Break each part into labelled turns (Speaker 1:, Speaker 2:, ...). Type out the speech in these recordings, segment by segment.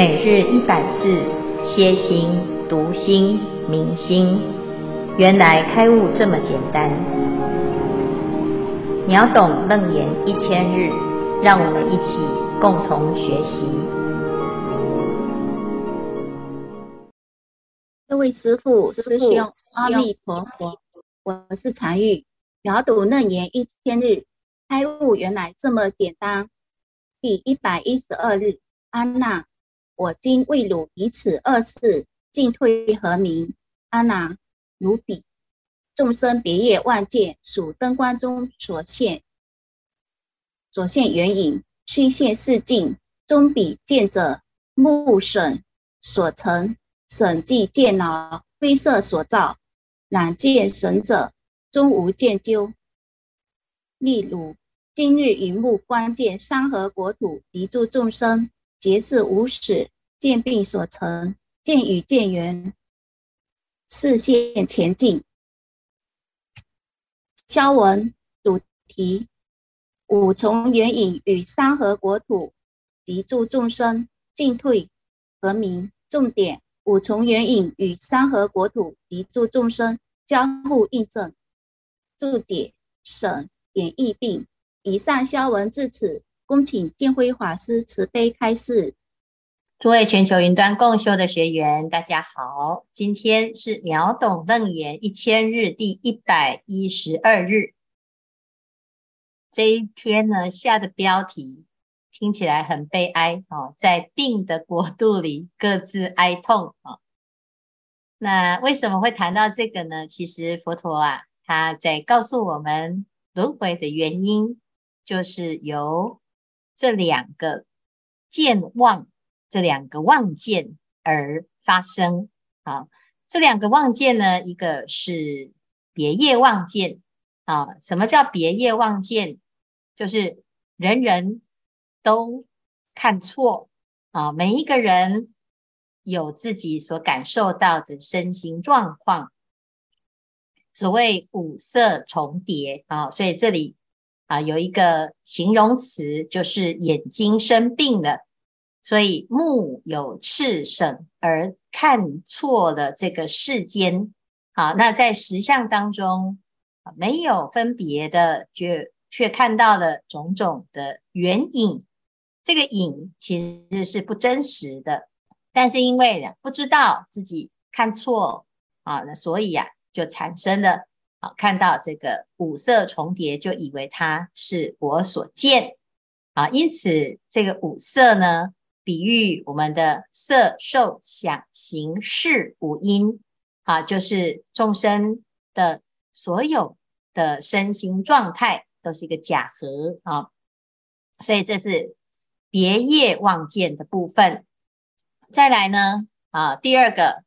Speaker 1: 每日一百字，歇心、读心、明心，原来开悟这么简单。秒懂楞严一千日，让我们一起共同学习。
Speaker 2: 各位师父、师兄，阿弥陀佛，我是禅玉。秒懂楞严一千日，开悟原来这么简单。第一百一十二日，安娜。我今为汝以此二事进退何明？阿难，如彼众生别业万见，属灯光中所现所现缘影，虚现示境。终彼见者，目审所成，审即见脑，非色所造。然见神者，终无见究。例如今日云目观见山河国土，敌诸众生。皆是无始见病所成，见与见缘，示现前进。消文主题：五重缘影与山河国土，敌诸众生进退和明？重点：五重缘影与山河国土，敌诸众生交互印证。注解：省演绎病。以上消文至此。恭请建辉法师慈悲开示。
Speaker 1: 诸位全球云端共修的学员，大家好，今天是秒懂楞严一千日第一百一十二日。这一天呢，下的标题听起来很悲哀哦，在病的国度里各自哀痛啊。那为什么会谈到这个呢？其实佛陀啊，他在告诉我们轮回的原因，就是由。这两个见妄，这两个妄见而发生啊。这两个妄见呢，一个是别业妄见啊。什么叫别业妄见？就是人人都看错啊。每一个人有自己所感受到的身心状况，所谓五色重叠啊。所以这里。啊，有一个形容词，就是眼睛生病了，所以目有赤审而看错了这个世间。好，那在实相当中，没有分别的，却却看到了种种的原影。这个影其实是不真实的，但是因为不知道自己看错啊，那所以呀、啊，就产生了。好，看到这个五色重叠，就以为它是我所见啊。因此，这个五色呢，比喻我们的色、受、想、行、识五阴啊，就是众生的所有的身心状态都是一个假合啊。所以这是别业妄见的部分。再来呢啊，第二个，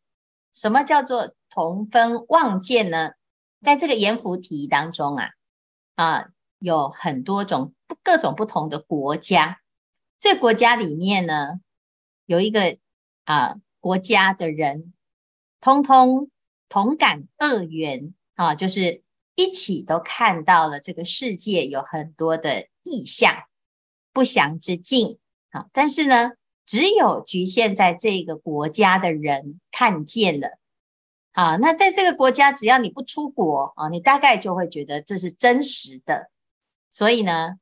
Speaker 1: 什么叫做同分妄见呢？在这个阎浮提当中啊，啊，有很多种各种不同的国家。这国家里面呢，有一个啊国家的人，通通同感恶缘啊，就是一起都看到了这个世界有很多的异象、不祥之境啊。但是呢，只有局限在这个国家的人看见了。啊，那在这个国家，只要你不出国啊，你大概就会觉得这是真实的。所以呢，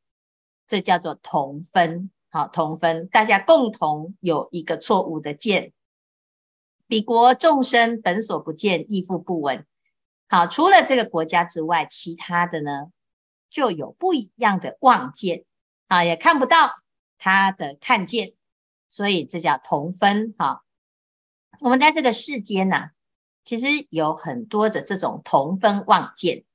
Speaker 1: 这叫做同分。好，同分，大家共同有一个错误的见。彼国众生本所不见，亦复不闻。好，除了这个国家之外，其他的呢，就有不一样的妄见啊，也看不到他的看见。所以这叫同分。好，我们在这个世间呐、啊。其实有很多的这种同分妄见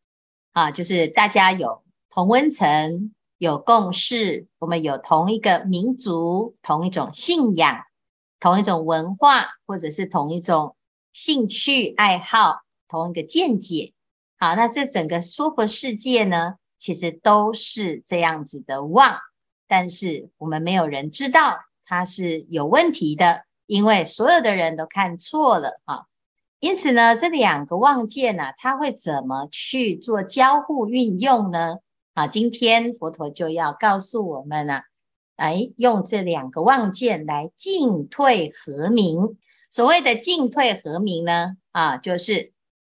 Speaker 1: 啊，就是大家有同温层，有共识，我们有同一个民族、同一种信仰、同一种文化，或者是同一种兴趣爱好、同一个见解。好，那这整个娑婆世界呢，其实都是这样子的妄，但是我们没有人知道它是有问题的，因为所有的人都看错了啊。因此呢，这两个望见呢，它会怎么去做交互运用呢？啊，今天佛陀就要告诉我们呢，哎，用这两个望见来进退和明。所谓的进退和明呢，啊，就是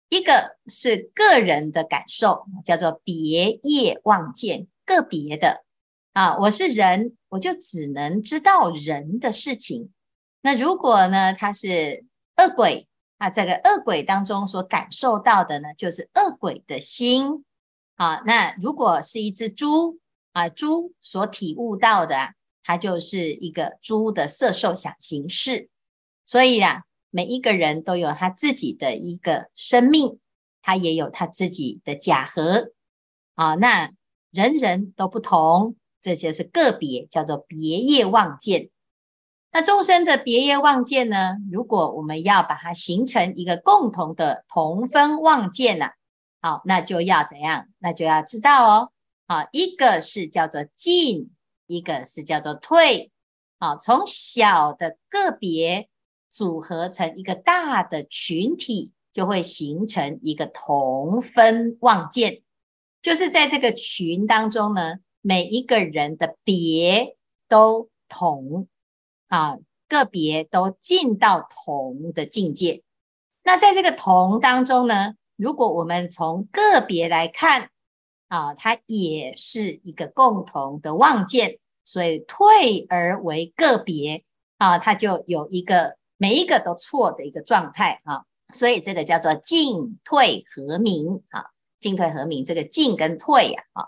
Speaker 1: 一个是个人的感受，叫做别业望见，个别的啊，我是人，我就只能知道人的事情。那如果呢，他是恶鬼啊，这个恶鬼当中所感受到的呢，就是恶鬼的心啊。那如果是一只猪啊，猪所体悟到的啊，它就是一个猪的色受想行识。所以啊，每一个人都有他自己的一个生命，他也有他自己的假合啊。那人人都不同，这些是个别，叫做别业望见。那众生的别业望见呢？如果我们要把它形成一个共同的同分望见呢？好，那就要怎样？那就要知道哦。好，一个是叫做进，一个是叫做退。好，从小的个别组合成一个大的群体，就会形成一个同分望见。就是在这个群当中呢，每一个人的别都同。啊，个别都进到同的境界。那在这个同当中呢，如果我们从个别来看，啊，它也是一个共同的望见，所以退而为个别，啊，它就有一个每一个都错的一个状态，啊，所以这个叫做进退和明，啊，进退和明，这个进跟退呀，啊。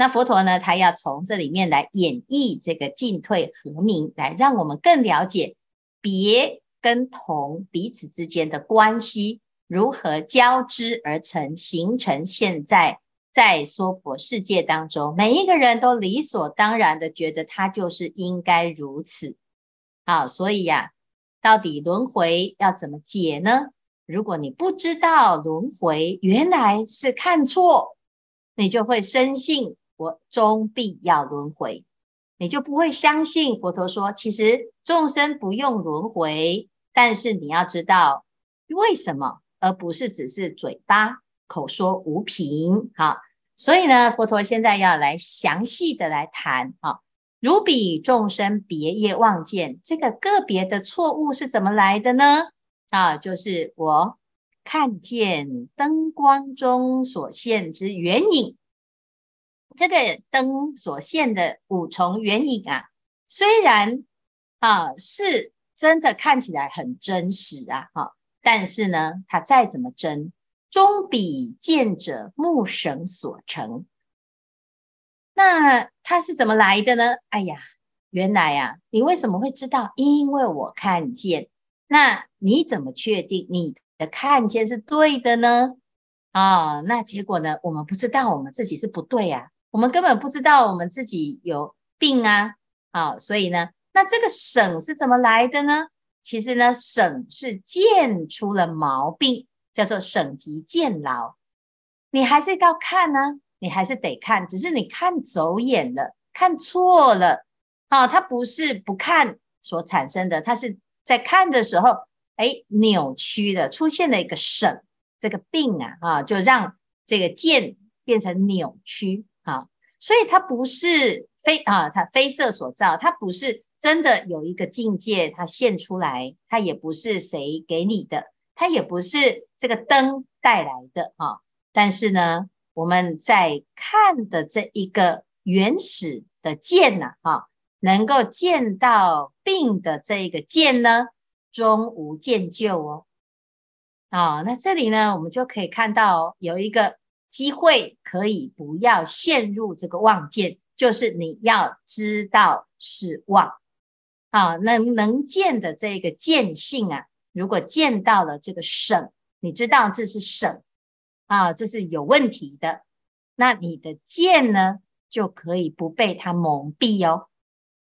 Speaker 1: 那佛陀呢，他要从这里面来演绎这个进退和明，来让我们更了解别跟同彼此之间的关系如何交织而成，形成现在在娑婆世界当中，每一个人都理所当然的觉得他就是应该如此。好，所以呀、到底轮回要怎么解呢？如果你不知道轮回原来是看错，你就会深信。我终必要轮回，你就不会相信佛陀说，其实众生不用轮回，但是你要知道为什么，而不是只是嘴巴口说无凭。好，所以呢，佛陀现在要来详细的来谈啊，如彼众生别业望见，这个个别的错误是怎么来的呢？啊，就是我看见灯光中所现之圆影。这个灯所现的五重原影啊，虽然啊是真的看起来很真实啊，哈，但是呢，它再怎么真，终比见者目绳所成。那它是怎么来的呢？哎呀，原来啊，你为什么会知道？因为我看见。那你怎么确定你的看见是对的呢？啊，那结果呢？我们不知道我们自己是不对啊。我们根本不知道我们自己有病啊，好，所以呢，那这个省是怎么来的呢？其实呢，省是见出了毛病，叫做省级见劳。你还是要看呢，你还是得看，只是你看走眼了，看错了，啊，它不是不看所产生的，它是在看的时候，哎，扭曲的，出现了一个省，这个病啊，啊，就让这个见变成扭曲。所以它不是非啊，它非色所造，它不是真的有一个境界，它现出来，它也不是谁给你的，它也不是这个灯带来的啊。但是呢，我们在看的这一个原始的见呐，啊，能够见到病的这一个见呢，终无见究哦。啊，那这里呢，我们就可以看到有一个。机会可以不要陷入这个妄见，就是你要知道是妄啊，能能见的这个见性啊，如果见到了这个省，你知道这是省啊，这是有问题的，那你的见呢就可以不被它蒙蔽哦。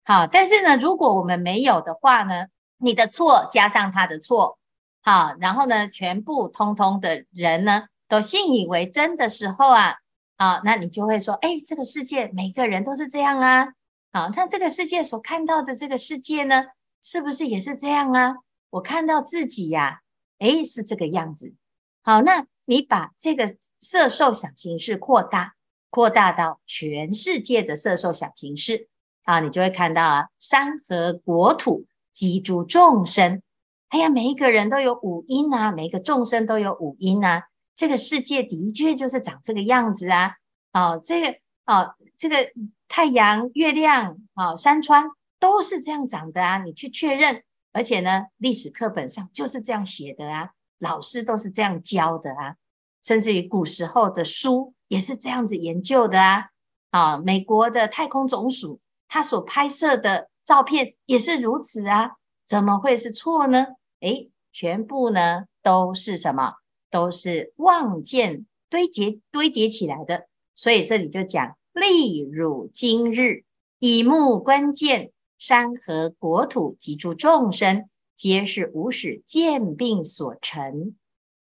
Speaker 1: 好，但是呢，如果我们没有的话呢，你的错加上他的错，好，然后呢，全部通通的人呢。都信以为真的时候啊，啊，那你就会说，哎，这个世界每个人都是这样啊，啊，那这个世界所看到的这个世界呢，是不是也是这样啊？我看到自己呀，哎，是这个样子。好，那你把这个色受想行识扩大，扩大到全世界的色受想行识，啊，你就会看到啊，山河国土及诸众生，哎呀，每一个人都有五阴啊，每一个众生都有五阴啊，这个世界的确就是长这个样子啊。哦，这个哦，这个太阳、月亮、哦，山川都是这样长的啊，你去确认，而且呢，历史课本上就是这样写的啊，老师都是这样教的啊，甚至于古时候的书也是这样子研究的啊。啊，美国的太空总署。他所拍摄的照片也是如此啊，怎么会是错呢？诶，全部呢都是什么？都是妄见堆叠堆叠起来的。所以这里就讲：例如今日以目观见，山河国土及诸众生，皆是无始见病所成。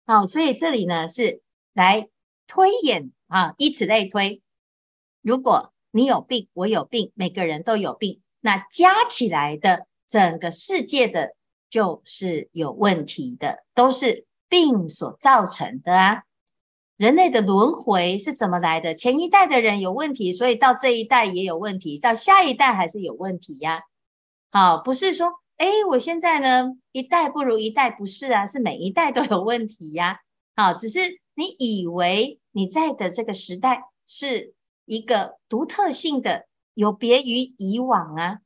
Speaker 1: 好，所以这里呢是来推演啊，以此类推，如果。你有病，我有病，每个人都有病，那加起来的整个世界的就是有问题的，都是病所造成的啊。人类的轮回是怎么来的？前一代的人有问题，所以到这一代也有问题，到下一代还是有问题呀。好，不是说，哎，我现在呢一代不如一代，不是啊，是每一代都有问题呀。好，只是你以为你在的这个时代是。一个独特性的，有别于以往啊。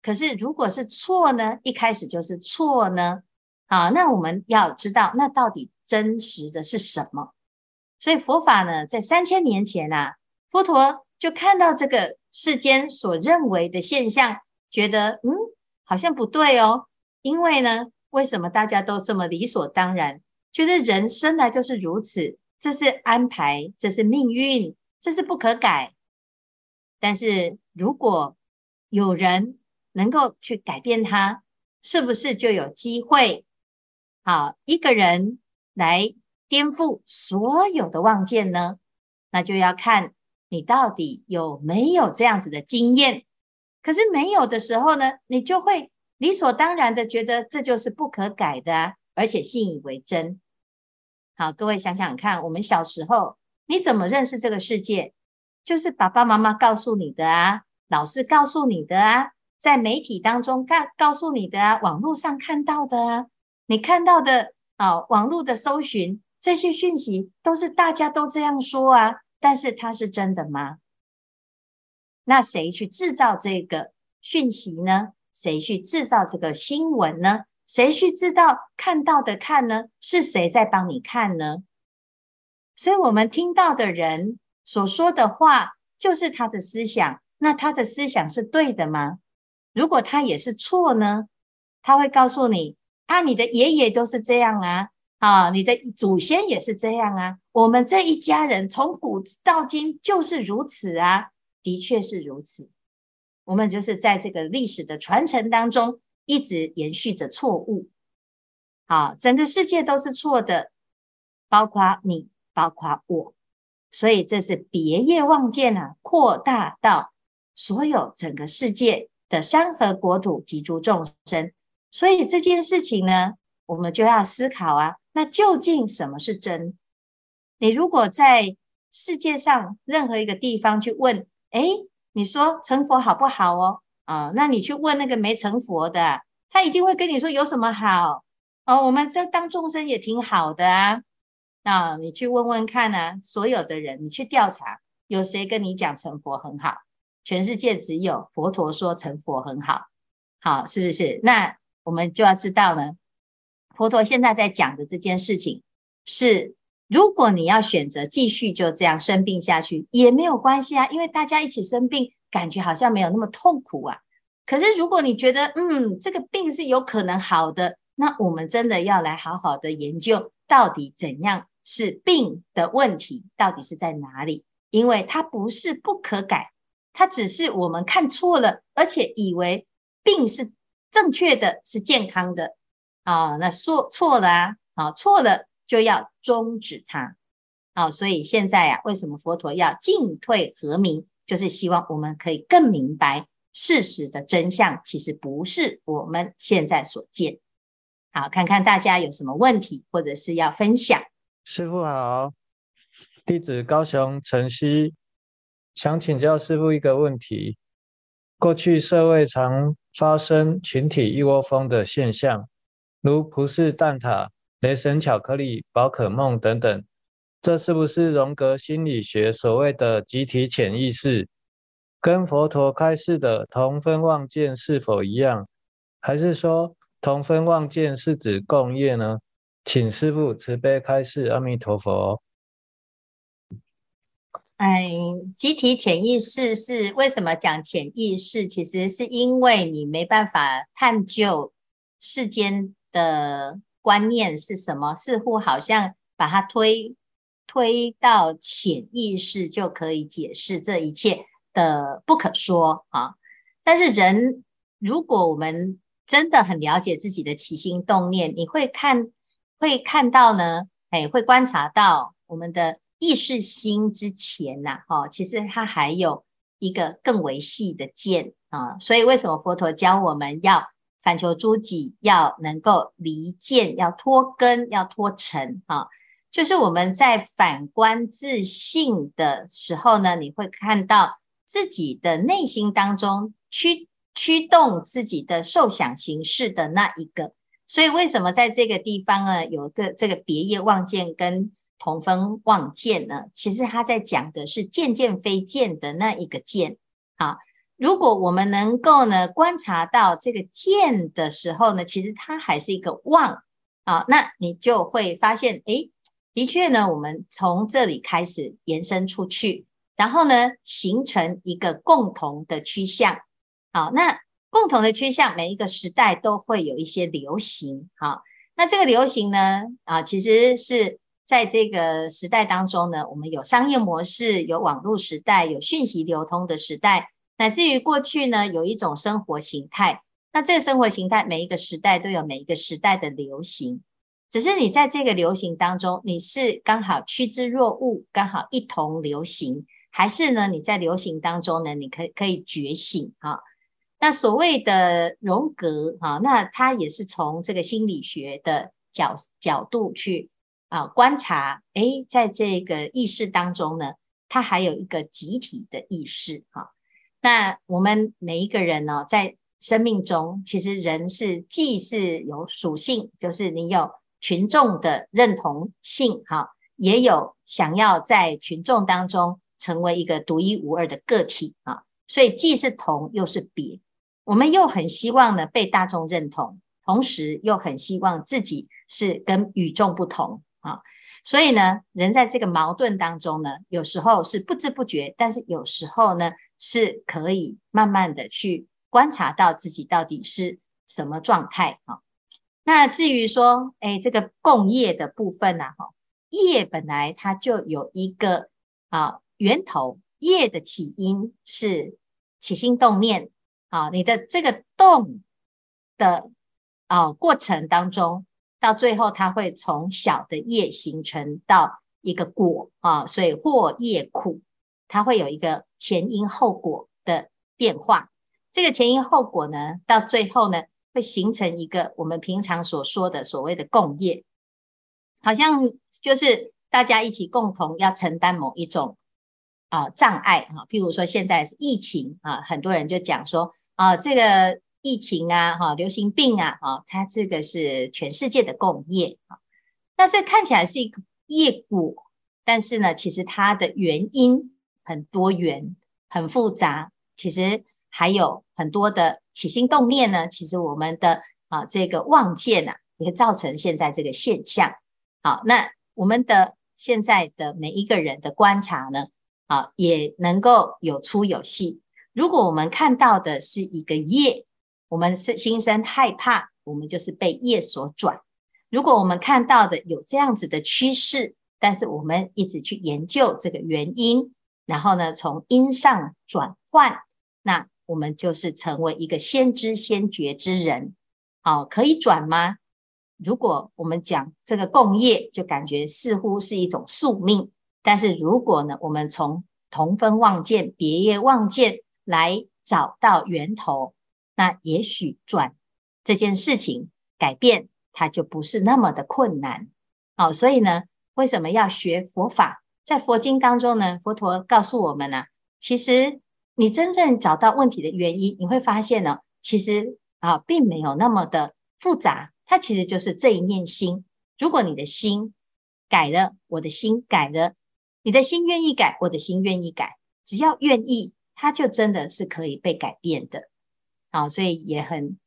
Speaker 1: 可是如果是错呢？一开始就是错呢？好，那我们要知道，那到底真实的是什么？所以佛法呢，在三千年前啊，佛陀就看到这个世间所认为的现象，觉得嗯，好像不对哦。因为呢，为什么大家都这么理所当然，觉得人生来就是如此，这是安排，这是命运。这是不可改，但是如果有人能够去改变它，是不是就有机会？好，一个人来颠覆所有的望见呢？那就要看你到底有没有这样子的经验。可是没有的时候呢，你就会理所当然的觉得这就是不可改的，而且信以为真。好，各位想想看，我们小时候。你怎么认识这个世界？就是爸爸妈妈告诉你的啊，老师告诉你的啊，在媒体当中告告诉你的啊，网络上看到的啊，你看到的啊，网络的搜寻这些讯息都是大家都这样说啊，但是它是真的吗？那谁去制造这个讯息呢？谁去制造这个新闻呢？谁去知道看到的看呢？是谁在帮你看呢？所以，我们听到的人所说的话，就是他的思想。那他的思想是对的吗？如果他也是错呢？他会告诉你：啊，你的爷爷都是这样啊，啊，你的祖先也是这样啊。我们这一家人从古到今就是如此啊，的确是如此。我们就是在这个历史的传承当中，一直延续着错误。好，整个世界都是错的，包括你。包括我，所以这是别业望见啊，扩大到所有整个世界的山河国土及诸众生。所以这件事情呢，我们就要思考啊，那究竟什么是真？你如果在世界上任何一个地方去问，哎，你说成佛好不好哦？啊，那你去问那个没成佛的，他一定会跟你说有什么好？哦，我们这当众生也挺好的啊。那你去问问看呢、啊？所有的人，你去调查，有谁跟你讲成佛很好？全世界只有佛陀说成佛很好，好，是不是？那我们就要知道呢，佛陀现在在讲的这件事情是，如果你要选择继续就这样生病下去，也没有关系啊，因为大家一起生病，感觉好像没有那么痛苦啊。可是如果你觉得，嗯，这个病是有可能好的，那我们真的要来好好的研究，到底怎样。是病的问题到底是在哪里？因为它不是不可改，它只是我们看错了，而且以为病是正确的，是健康的啊。那说错了啊，啊错了就要终止它。啊，所以现在啊，为什么佛陀要进退和明？就是希望我们可以更明白事实的真相，其实不是我们现在所见。好，看看大家有什么问题，或者是要分享。
Speaker 3: 师父好，弟子高雄晨曦，想请教师父一个问题：过去社会常发生群体一窝蜂的现象，如葡式蛋挞、雷神巧克力、宝可梦等等。这是不是荣格心理学所谓的集体潜意识？跟佛陀开示的同分妄见是否一样？还是说同分妄见是指共业呢？请师父慈悲开示，阿弥陀佛。
Speaker 1: 哎，集体潜意识是为什么讲潜意识？其实是因为你没办法探究世间的观念是什么，似乎好像把它推推到潜意识就可以解释这一切的不可说啊。但是人，如果我们真的很了解自己的起心动念，你会看。会看到呢，哎，会观察到我们的意识心之前呐，哈，其实它还有一个更为细的见啊。所以为什么佛陀教我们要反求诸己，要能够离见，要脱根，要脱尘啊？就是我们在反观自性的时候呢，你会看到自己的内心当中驱驱动自己的受想形式的那一个。所以，为什么在这个地方呢，有个这个别业妄见跟同分望见呢？其实他在讲的是渐渐非见的那一个见。好，如果我们能够呢观察到这个见的时候呢，其实它还是一个望啊，那你就会发现，诶，的确呢，我们从这里开始延伸出去，然后呢，形成一个共同的趋向。好，那。共同的趋向，每一个时代都会有一些流行。好，那这个流行呢，啊，其实是在这个时代当中呢，我们有商业模式，有网络时代，有讯息流通的时代，乃至于过去呢，有一种生活形态。那这个生活形态，每一个时代都有每一个时代的流行。只是你在这个流行当中，你是刚好趋之若鹜，刚好一同流行，还是呢，你在流行当中呢，你可可以觉醒啊？那所谓的荣格啊，那他也是从这个心理学的角角度去啊观察，诶，在这个意识当中呢，它还有一个集体的意识哈。那我们每一个人呢，在生命中，其实人是既是有属性，就是你有群众的认同性哈，也有想要在群众当中成为一个独一无二的个体啊，所以既是同又是别。我们又很希望呢被大众认同，同时又很希望自己是跟与众不同啊，所以呢，人在这个矛盾当中呢，有时候是不知不觉，但是有时候呢，是可以慢慢的去观察到自己到底是什么状态啊。那至于说，哎，这个共业的部分呢，哈，业本来它就有一个啊源头，业的起因是起心动念。啊，你的这个动的啊过程当中，到最后它会从小的业形成到一个果啊，所以惑业苦，它会有一个前因后果的变化。这个前因后果呢，到最后呢，会形成一个我们平常所说的所谓的共业，好像就是大家一起共同要承担某一种啊障碍啊，譬如说现在是疫情啊，很多人就讲说。啊，这个疫情啊，哈，流行病啊，哈，它这个是全世界的共业啊。那这看起来是一个业果，但是呢，其实它的原因很多元、很复杂，其实还有很多的起心动念呢。其实我们的啊这个妄见啊，也会造成现在这个现象。好，那我们的现在的每一个人的观察呢，啊，也能够有粗有细。如果我们看到的是一个业，我们是心生害怕，我们就是被业所转。如果我们看到的有这样子的趋势，但是我们一直去研究这个原因，然后呢，从因上转换，那我们就是成为一个先知先觉之人。好，可以转吗？如果我们讲这个共业，就感觉似乎是一种宿命。但是如果呢，我们从同分妄见、别业妄见，来找到源头，那也许转这件事情改变，它就不是那么的困难。好，所以呢，为什么要学佛法？在佛经当中呢，佛陀告诉我们呢，其实你真正找到问题的原因，你会发现呢，其实啊，并没有那么的复杂，它其实就是这一念心。如果你的心改了，我的心改了，你的心愿意改，我的心愿意改，只要愿意，它就真的是可以被改变的。好，所以也很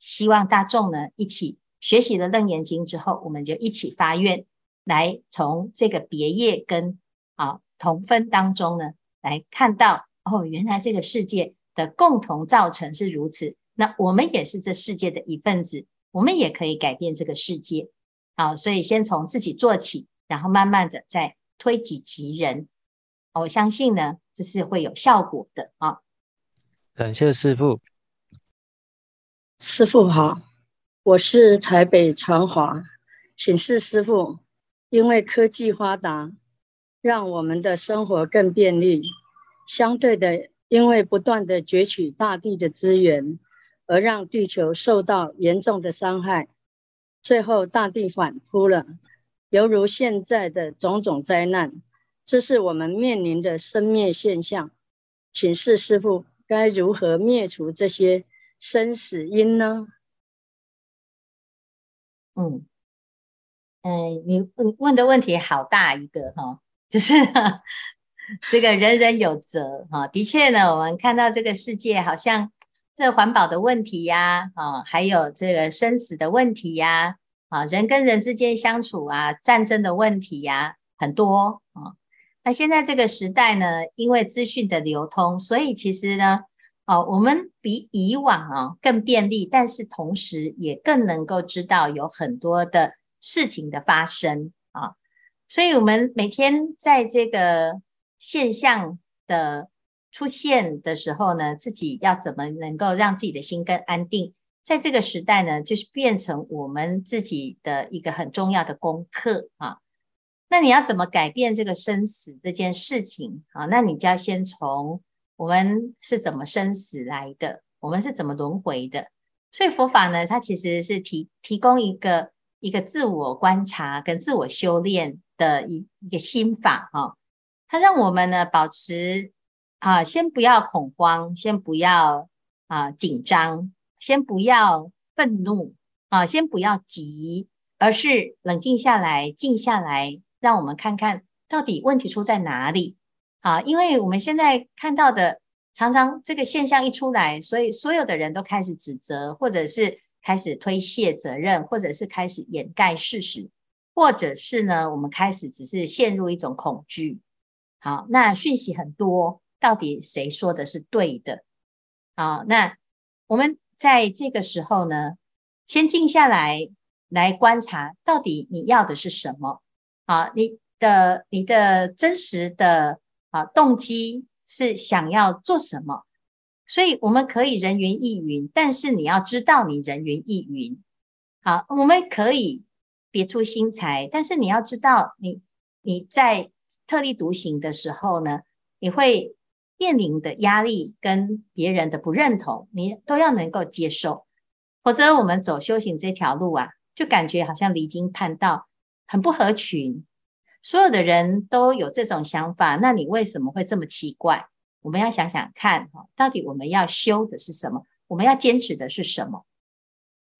Speaker 1: 希望大众呢，一起学习了《楞严经》之后，我们就一起发愿，来从这个别业跟啊同分当中呢，来看到。哦，原来这个世界的共同造成是如此，那我们也是这世界的一份子，我们也可以改变这个世界。好，所以先从自己做起，然后慢慢的再推己及人。我相信呢，这是会有效果的啊。
Speaker 3: 感谢师父。
Speaker 4: 师傅好，我是台北传华，请示师傅，因为科技发达，让我们的生活更便利。相对的，因为不断的攫取大地的资源，而让地球受到严重的伤害，最后大地反扑了，犹如现在的种种灾难，这是我们面临的生灭现象。请示师傅，该如何灭除这些生死因呢？
Speaker 1: 嗯，嗯，你问的问题好大一个哈，就是。这个人人有责哈，的确呢，我们看到这个世界好像这环保的问题呀，啊，还有这个生死的问题呀，啊，人跟人之间相处啊，战争的问题呀，很多啊。那现在这个时代呢，因为资讯的流通，所以其实呢，哦，我们比以往啊更便利，但是同时也更能够知道有很多的事情的发生啊，所以我们每天在这个。现象的出现的时候呢，自己要怎么能够让自己的心更安定？在这个时代呢，就是变成我们自己的一个很重要的功课啊。那你要怎么改变这个生死这件事情啊？那你就要先从我们是怎么生死来的，我们是怎么轮回的。所以佛法呢，它其实是提提供一个一个自我观察跟自我修炼的一一个心法啊。它让我们呢保持啊，先不要恐慌，先不要啊紧张，先不要愤怒啊，先不要急，而是冷静下来，静下来，让我们看看到底问题出在哪里啊？因为我们现在看到的常常这个现象一出来，所以所有的人都开始指责，或者是开始推卸责任，或者是开始掩盖事实，或者是呢，我们开始只是陷入一种恐惧。好，那讯息很多，到底谁说的是对的？好，那我们在这个时候呢，先静下来，来观察到底你要的是什么？好，你的你的真实的啊动机是想要做什么？所以我们可以人云亦云，但是你要知道你人云亦云。好，我们可以别出心裁，但是你要知道你你在。特立独行的时候呢，你会面临的压力跟别人的不认同，你都要能够接受。否则，我们走修行这条路啊，就感觉好像离经叛道，很不合群。所有的人都有这种想法，那你为什么会这么奇怪？我们要想想看，哈，到底我们要修的是什么？我们要坚持的是什么？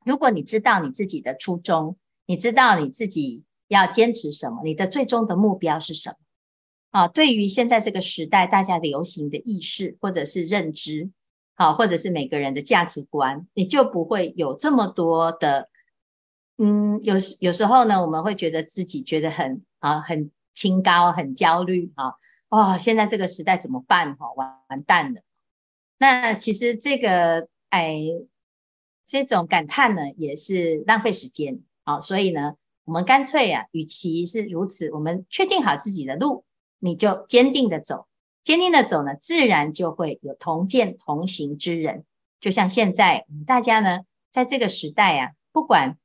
Speaker 1: 如果你知道你自己的初衷，你知道你自己要坚持什么，你的最终的目标是什么？啊，对于现在这个时代，大家流行的意识或者是认知，好，或者是每个人的价值观，你就不会有这么多的，嗯，有有时候呢，我们会觉得自己觉得很啊，很清高，很焦虑，啊，哦，现在这个时代怎么办？哈，完完蛋了。那其实这个，哎，这种感叹呢，也是浪费时间，啊，所以呢，我们干脆啊，与其是如此，我们确定好自己的路。你就坚定的走，坚定的走呢，自然就会有同见同行之人。就像现在大家呢，在这个时代啊，不管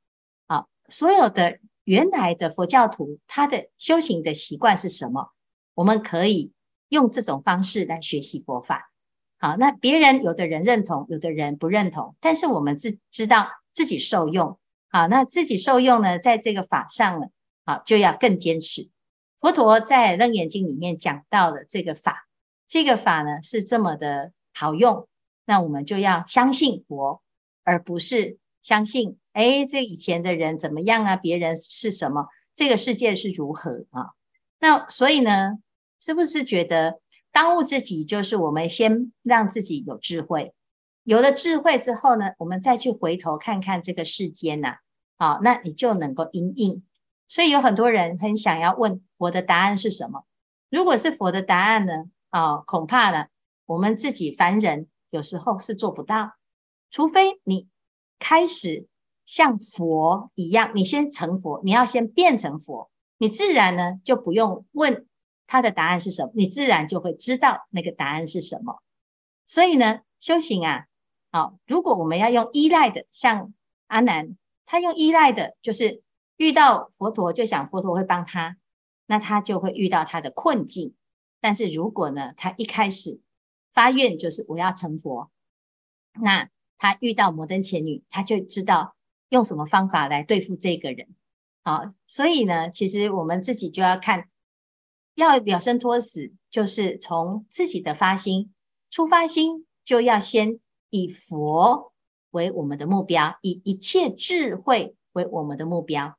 Speaker 1: 啊，所有的原来的佛教徒，他的修行的习惯是什么，我们可以用这种方式来学习佛法。好，那别人有的人认同，有的人不认同，但是我们自知道自己受用。好，那自己受用呢，在这个法上呢，好，就要更坚持。佛陀在《楞严经》里面讲到了这个法，这个法呢是这么的好用，那我们就要相信佛，而不是相信哎，这以前的人怎么样啊？别人是什么？这个世界是如何啊？那所以呢，是不是觉得当务之急就是我们先让自己有智慧？有了智慧之后呢，我们再去回头看看这个世间呐，好，那你就能够因应。所以有很多人很想要问佛的答案是什么？如果是佛的答案呢？啊，恐怕呢，我们自己凡人有时候是做不到，除非你开始像佛一样，你先成佛，你要先变成佛，你自然呢就不用问他的答案是什么，你自然就会知道那个答案是什么。所以呢，修行啊。好，如果我们要用依赖的，像阿难，他用依赖的，就是遇到佛陀就想佛陀会帮他，那他就会遇到他的困境。但是如果呢，他一开始发愿就是我要成佛，那他遇到摩登伽女，他就知道用什么方法来对付这个人。好，所以呢，其实我们自己就要看，要了生脱死，就是从自己的发心出发心，就要先。以佛为我们的目标，以一切智慧为我们的目标。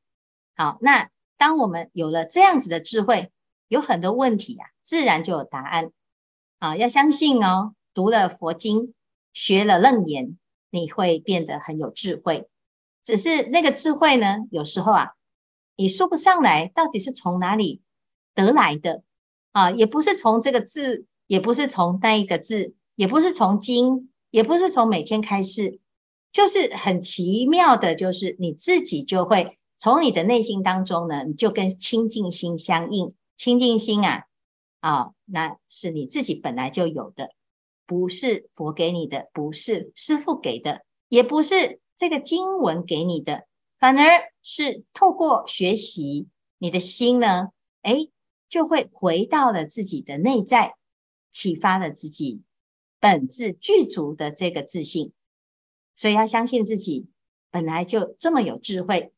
Speaker 1: 好，那当我们有了这样子的智慧，有很多问题啊，自然就有答案。啊，要相信哦，读了佛经，学了楞严，你会变得很有智慧。只是那个智慧呢，有时候啊，你说不上来，到底是从哪里得来的啊？也不是从这个字，也不是从那一个字，也不是从经。也不是从每天开始，就是很奇妙的，就是你自己就会从你的内心当中呢，你就跟清净心相应。清净心啊，啊、那是你自己本来就有的，不是佛给你的，不是师傅给的，也不是这个经文给你的，反而是透过学习，你的心呢，诶，就会回到了自己的内在，启发了自己。本自具足的这个自信，所以要相信自己本来就这么有智慧。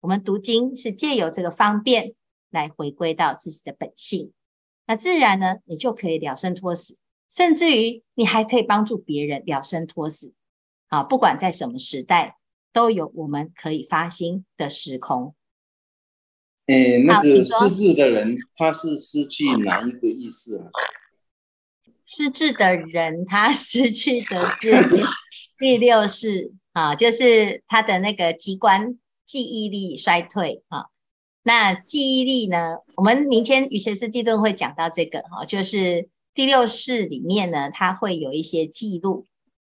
Speaker 1: 我们读经是借由这个方便来回归到自己的本性，那自然呢，你就可以了生脱死，甚至于你还可以帮助别人了生脱死。啊，不管在什么时代，都有我们可以发心的时空。
Speaker 5: 诶，那个失智的人，他是失去哪一个意识啊？
Speaker 1: 失智的人，他失去的是第六世啊，就是他的那个机关记忆力衰退啊。那记忆力呢，我们明天瑜伽师地顿会讲到这个哈，就是第六世里面呢，它会有一些记录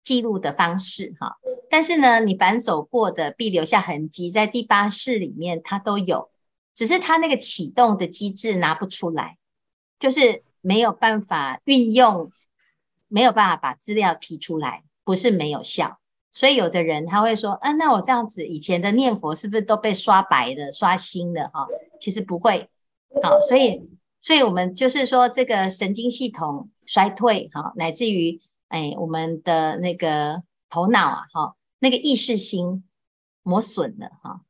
Speaker 1: 记录的方式哈。但是呢，你凡走过的必留下痕迹，在第八识里面它都有，只是它那个启动的机制拿不出来，就是。没有办法运用，没有办法把资料提出来，不是没有效。所以有的人他会说：“啊，那我这样子以前的念佛是不是都被刷白了、刷新了？”哈，其实不会。好，所以，所以我们就是说，这个神经系统衰退，哈，乃至于哎，我们的那个头脑啊，哈，那个意识心磨损了，哈。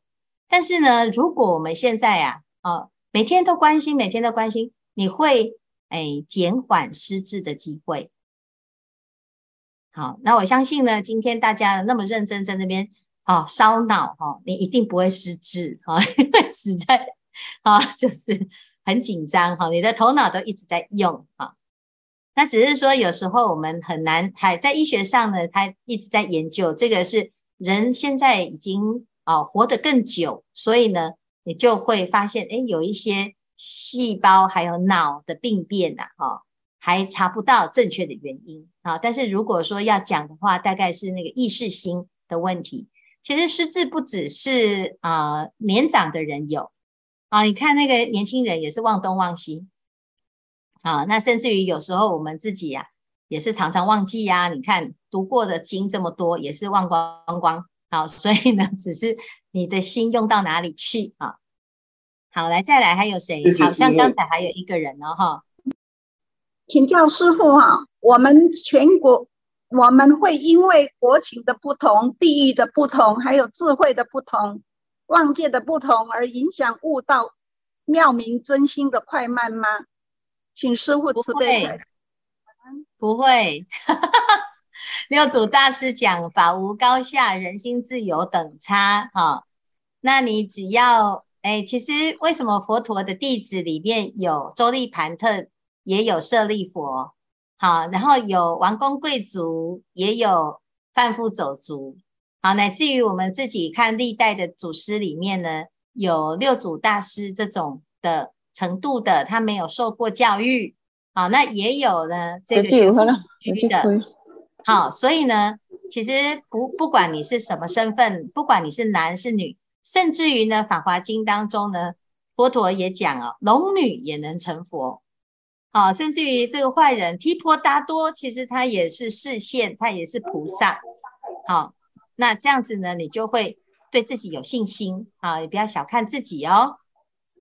Speaker 1: 但是呢，如果我们现在啊，哦，每天都关心，每天都关心，你会。哎，减缓失智的机会。好，那我相信呢，今天大家那么认真在那边哦烧脑哈、哦，你一定不会失智哈，因为实在啊就是很紧张哈，你的头脑都一直在用哈。那只是说有时候我们很难，还在医学上呢，他一直在研究这个是人现在已经啊活得更久，所以呢，你就会发现哎有一些。细胞还有脑的病变呐，哈，还查不到正确的原因啊。但是如果说要讲的话，大概是那个意识心的问题。其实失智不只是啊、年长的人有啊，你看那个年轻人也是忘东忘西啊。那甚至于有时候我们自己呀、啊，也是常常忘记呀、啊。你看读过的经这么多，也是忘光光好。所以呢，只是你的心用到哪里去啊？好，来再来，还有谁？好像刚才还有一个人哦，哈。
Speaker 6: 请教师傅哈，我们全国我们会因为国情的不同、地域的不同，还有智慧的不同、望界的不同，而影响悟道妙明真心的快慢吗？请师父慈悲。
Speaker 1: 不会。六祖大师讲法无高下，人心自有等差。哈、哦，那你只要哎，其实为什么佛陀的弟子里面有周利盘特，也有舍利佛，好，然后有王公贵族，也有贩夫走卒，好，乃至于我们自己看历代的祖师里面呢，有六祖大师这种的程度的，他没有受过教育，好，那也有呢这个学的。好，所以呢，其实不不管你是什么身份，不管你是男是女，甚至于呢，《法华经》当中呢，佛陀也讲哦，龙女也能成佛。好，甚至于这个坏人提婆达多，其实他也是示现，他也是菩萨。好，那这样子呢，你就会对自己有信心啊，也不要小看自己哦。